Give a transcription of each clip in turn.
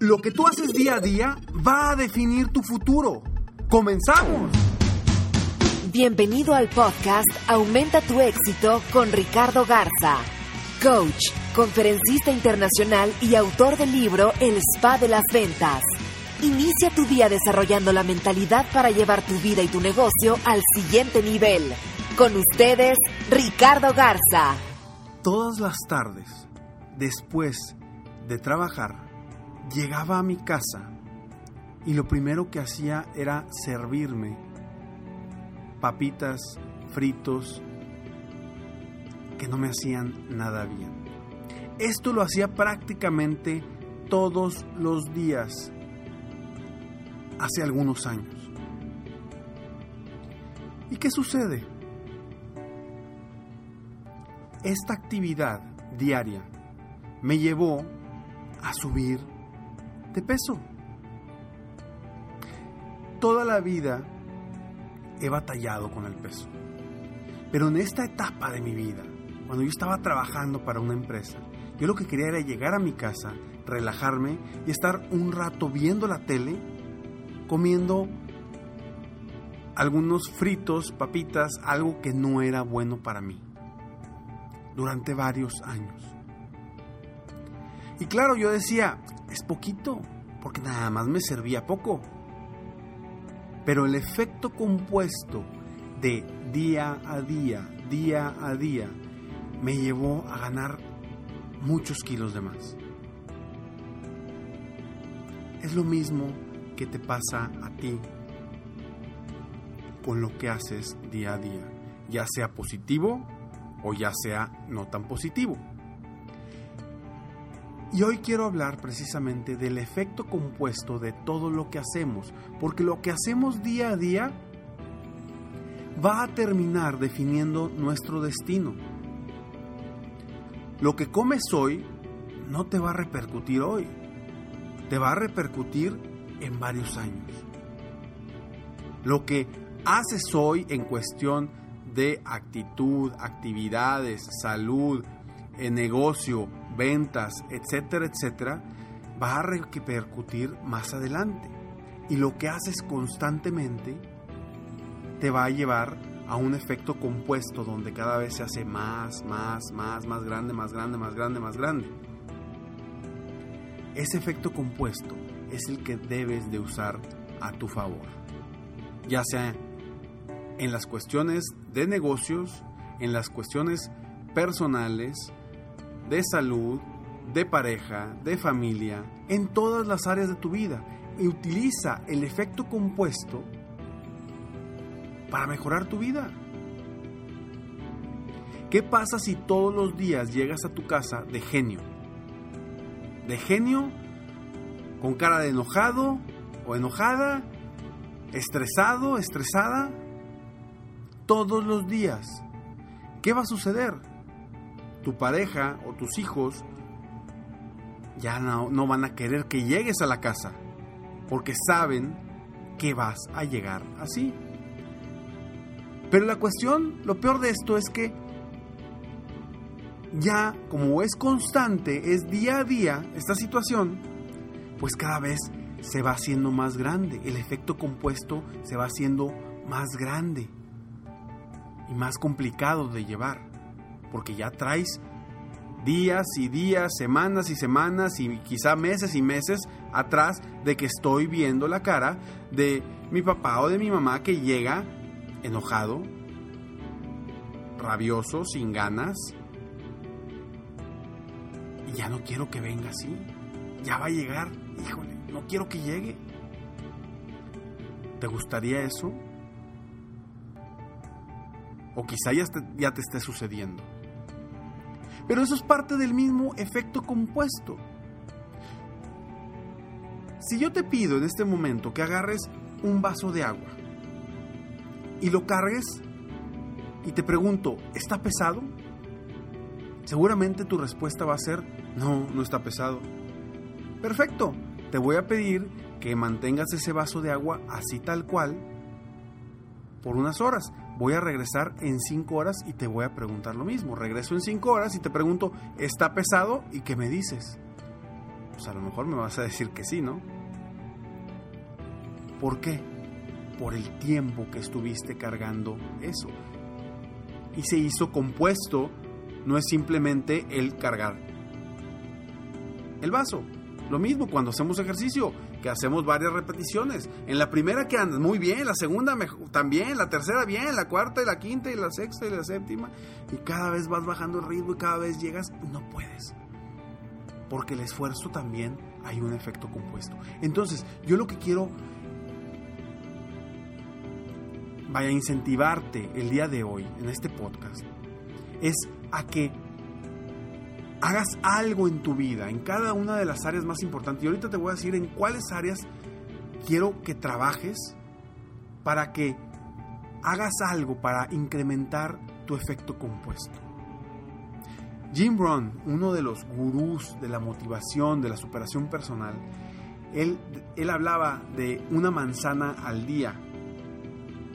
Lo que tú haces día a día va a definir tu futuro. ¡Comenzamos! Bienvenido al podcast Aumenta tu éxito con Ricardo Garza, coach, conferencista internacional y autor del libro El Spa de las Ventas. Inicia tu día desarrollando la mentalidad para llevar tu vida y tu negocio al siguiente nivel. Con ustedes, Ricardo Garza. Todas las tardes, después de trabajar, llegaba a mi casa y lo primero que hacía era servirme papitas, fritos, que no me hacían nada bien. Esto lo hacía prácticamente todos los días, hace algunos años. ¿Y qué sucede? Esta actividad diaria me llevó a subir de peso. Toda la vida he batallado con el peso. Pero en esta etapa de mi vida, cuando yo estaba trabajando para una empresa, yo lo que quería era llegar a mi casa, relajarme y estar un rato viendo la tele, comiendo algunos fritos, papitas, algo que no era bueno para mí, durante varios años. Y claro, yo decía, es poquito, porque nada más me servía poco. Pero el efecto compuesto de día a día, día a día, me llevó a ganar muchos kilos de más. Es lo mismo que te pasa a ti con lo que haces día a día, ya sea positivo o ya sea no tan positivo. Y hoy quiero hablar precisamente del efecto compuesto de todo lo que hacemos, porque lo que hacemos día a día va a terminar definiendo nuestro destino. Lo que comes hoy no te va a repercutir hoy, te va a repercutir en varios años. Lo que haces hoy en cuestión de actitud, actividades, salud, en negocio, ventas, etcétera, etcétera, va a repercutir más adelante. Y lo que haces constantemente te va a llevar a un efecto compuesto donde cada vez se hace más, más, más, más grande, más grande, más grande, más grande. Ese efecto compuesto es el que debes de usar a tu favor. Ya sea en las cuestiones de negocios, en las cuestiones personales, de salud, de pareja, de familia, en todas las áreas de tu vida. Y utiliza el efecto compuesto para mejorar tu vida. ¿Qué pasa si todos los días llegas a tu casa de genio? De genio, con cara de enojado o enojada, estresado, estresada, todos los días. ¿Qué va a suceder? Tu pareja o tus hijos ya no, van a querer que llegues a la casa porque saben que vas a llegar así. Pero la cuestión, lo peor de esto es que ya como es constante, es día a día esta situación, pues cada vez se va haciendo más grande, el efecto compuesto se va haciendo más grande y más complicado de llevar porque ya traes días y días, semanas y semanas y quizá meses y meses atrás de que estoy viendo la cara de mi papá o de mi mamá que llega enojado, rabioso, sin ganas. Y ya no quiero que venga así. Ya va a llegar. Híjole, no quiero que llegue. ¿Te gustaría eso? O quizá ya te, ya te esté sucediendo. Pero eso es parte del mismo efecto compuesto. Si yo te pido en este momento que agarres un vaso de agua y lo cargues y te pregunto, ¿está pesado? Seguramente tu respuesta va a ser, no, no está pesado. Perfecto, te voy a pedir que mantengas ese vaso de agua así tal cual por unas horas. Voy a regresar en 5 horas y te voy a preguntar lo mismo. Regreso en 5 horas y te pregunto, ¿está pesado? ¿Y qué me dices? Pues a lo mejor me vas a decir que sí, ¿no? ¿Por qué? Por el tiempo que estuviste cargando eso. Y se hizo compuesto, no es simplemente el cargar el vaso. Lo mismo cuando hacemos ejercicio, que hacemos varias repeticiones. En la primera que andas muy bien, la segunda también, la tercera bien, la cuarta y la quinta y la sexta y la séptima. Y cada vez vas bajando el ritmo y cada vez llegas no puedes. Porque el esfuerzo también hay un efecto compuesto. Entonces, yo lo que quiero vaya a incentivarte el día de hoy en este podcast es a que hagas algo en tu vida, en cada una de las áreas más importantes. Y ahorita te voy a decir en cuáles áreas quiero que trabajes para que hagas algo para incrementar tu efecto compuesto. Jim Brown, uno de los gurús de la motivación, de la superación personal, él, él hablaba de una manzana al día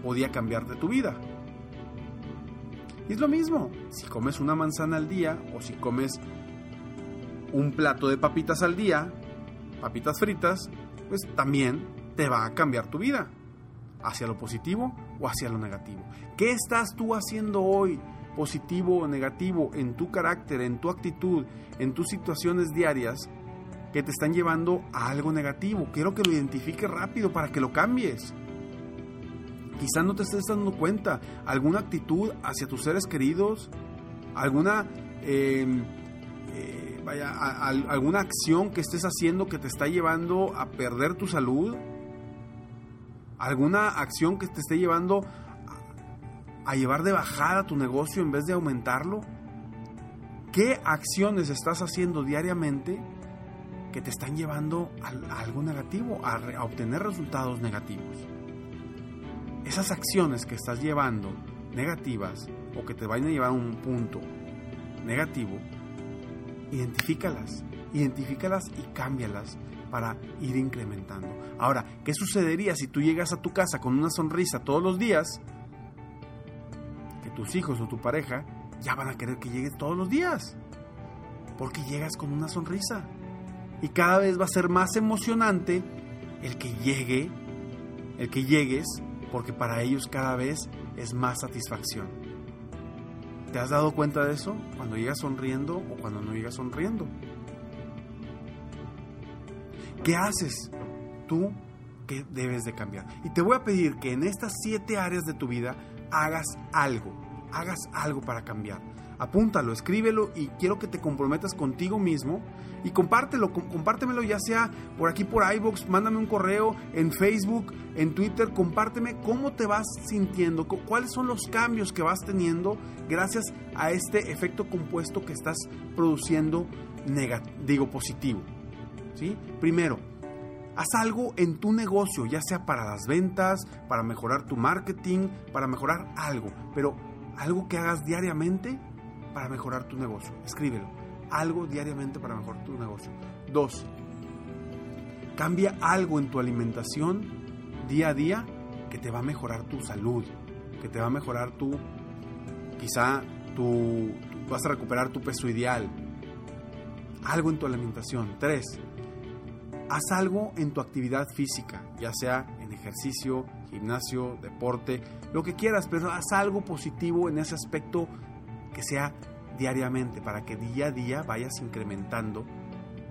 podía cambiarte tu vida. Y es lo mismo, si comes una manzana al día o si comes un plato de papitas al día, papitas fritas, pues también te va a cambiar tu vida, hacia lo positivo o hacia lo negativo. ¿Qué estás tú haciendo hoy, positivo o negativo, en tu carácter, en tu actitud, en tus situaciones diarias, que te están llevando a algo negativo? Quiero que lo identifiques rápido para que lo cambies. Quizás no te estés dando cuenta. Alguna actitud hacia tus seres queridos, alguna, em, eh, vaya, alguna acción que estés haciendo que te está llevando a perder tu salud, alguna acción que te esté llevando a llevar de bajada tu negocio en vez de aumentarlo. ¿Qué acciones estás haciendo diariamente que te están llevando a, algo negativo, a obtener resultados negativos? Esas acciones que estás llevando negativas o que te vayan a llevar a un punto negativo, identifícalas, identifícalas y cámbialas para ir incrementando. Ahora, ¿qué sucedería si tú llegas a tu casa con una sonrisa todos los días? Que tus hijos o tu pareja ya van a querer que llegues todos los días. Porque llegas con una sonrisa. Y cada vez va a ser más emocionante el que llegue, el que llegues porque para ellos cada vez es más satisfacción. ¿Te has dado cuenta de eso cuando llegas sonriendo o cuando no llegas sonriendo? ¿Qué haces tú que debes de cambiar? Y te voy a pedir que en estas siete áreas de tu vida hagas algo, hagas algo para cambiar apúntalo, escríbelo y quiero que te comprometas contigo mismo y compártelo, compártemelo ya sea por aquí por iBox, mándame un correo en Facebook, en Twitter, compárteme cómo te vas sintiendo, cuáles son los cambios que vas teniendo gracias a este efecto compuesto que estás produciendo digo positivo. ¿Sí? Primero, haz algo en tu negocio, ya sea para las ventas, para mejorar tu marketing, para mejorar algo, pero algo que hagas diariamente para mejorar tu negocio. Escríbelo. Algo diariamente para mejorar tu negocio. Dos, cambia algo en tu alimentación día a día que te va a mejorar tu salud, que te va a mejorar tu, quizá tu, vas a recuperar tu peso ideal. Algo en tu alimentación. Tres, haz algo en tu actividad física, ya sea en ejercicio, gimnasio, deporte, lo que quieras, pero haz algo positivo en ese aspecto que sea diariamente, para que día a día vayas incrementando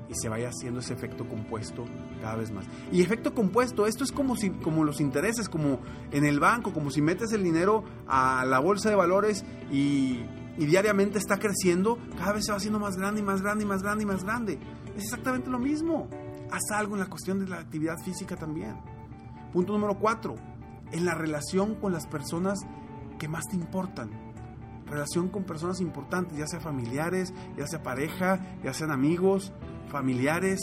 y se vaya haciendo ese efecto compuesto cada vez más. Y efecto compuesto, esto es como, si, como los intereses, como en el banco, como si metes el dinero a la bolsa de valores y, y diariamente está creciendo, cada vez se va haciendo más grande y más grande y más grande y más grande. Es exactamente lo mismo. Haz algo en la cuestión de la actividad física también. Punto número cuatro, en la relación con las personas que más te importan. Relación con personas importantes, ya sea familiares, ya sea pareja, ya sean amigos, familiares.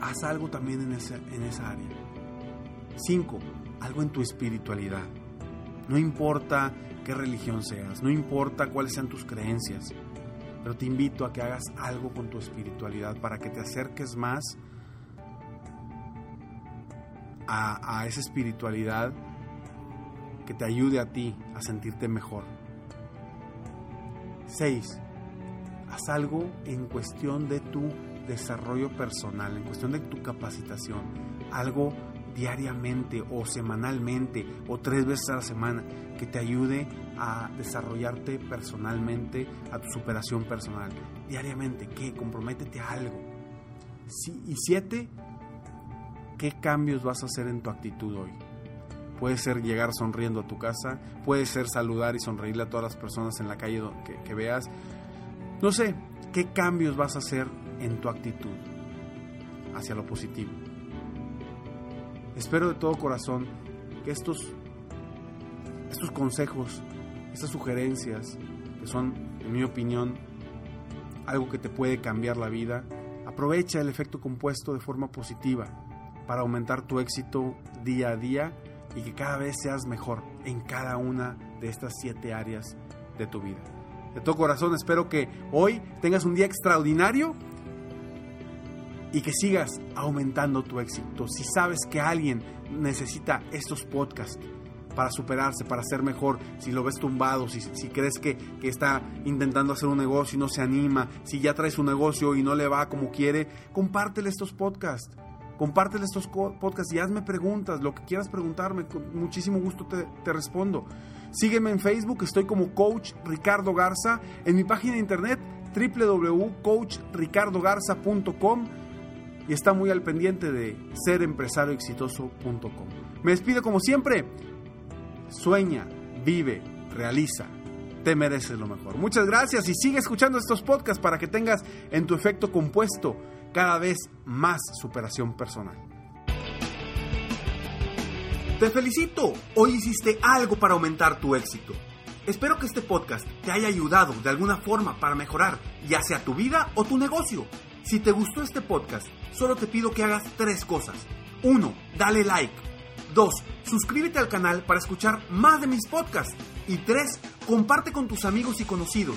Haz algo también en esa, en esa área. Cinco, algo en tu espiritualidad. No importa qué religión seas, no importa cuáles sean tus creencias, pero te invito a que hagas algo con tu espiritualidad para que te acerques más a esa espiritualidad que te ayude a ti a sentirte mejor. 6. Haz algo en cuestión de tu desarrollo personal, en cuestión de tu capacitación. Algo diariamente o semanalmente o tres veces a la semana que te ayude a desarrollarte personalmente, a tu superación personal. Diariamente, ¿qué? Comprométete a algo. y siete, ¿qué cambios vas a hacer en tu actitud hoy? Puede ser llegar sonriendo a tu casa, puede ser saludar y sonreírle a todas las personas en la calle que, que veas. No sé, ¿qué cambios vas a hacer en tu actitud hacia lo positivo? Espero de todo corazón que estos, estos consejos, estas sugerencias, que son, en mi opinión, algo que te puede cambiar la vida, aprovecha el efecto compuesto de forma positiva para aumentar tu éxito día a día y que cada vez seas mejor en cada una de estas siete áreas de tu vida. De todo corazón espero que hoy tengas un día extraordinario y que sigas aumentando tu éxito. Si sabes que alguien necesita estos podcasts para superarse, para ser mejor, si lo ves tumbado, si, si crees que, que, está intentando hacer un negocio y no se anima, si ya traes un negocio y no le va como quiere, compártele estos podcasts. Compártele estos podcasts y hazme preguntas, lo que quieras preguntarme, con muchísimo gusto te, te respondo. Sígueme en Facebook, estoy como Coach Ricardo Garza, en mi página de internet www.coachricardogarza.com y está muy al pendiente de serempresarioexitoso.com. Me despido como siempre. Sueña, vive, realiza. Te mereces lo mejor. Muchas gracias y sigue escuchando estos podcasts para que tengas en tu efecto compuesto cada vez más superación personal. Te felicito, hoy hiciste algo para aumentar tu éxito. Espero que este podcast te haya ayudado de alguna forma para mejorar ya sea tu vida o tu negocio. Si te gustó este podcast, solo te pido que hagas tres cosas. 1. Dale like. 2. Suscríbete al canal para escuchar más de mis podcasts. Y 3. Comparte con tus amigos y conocidos.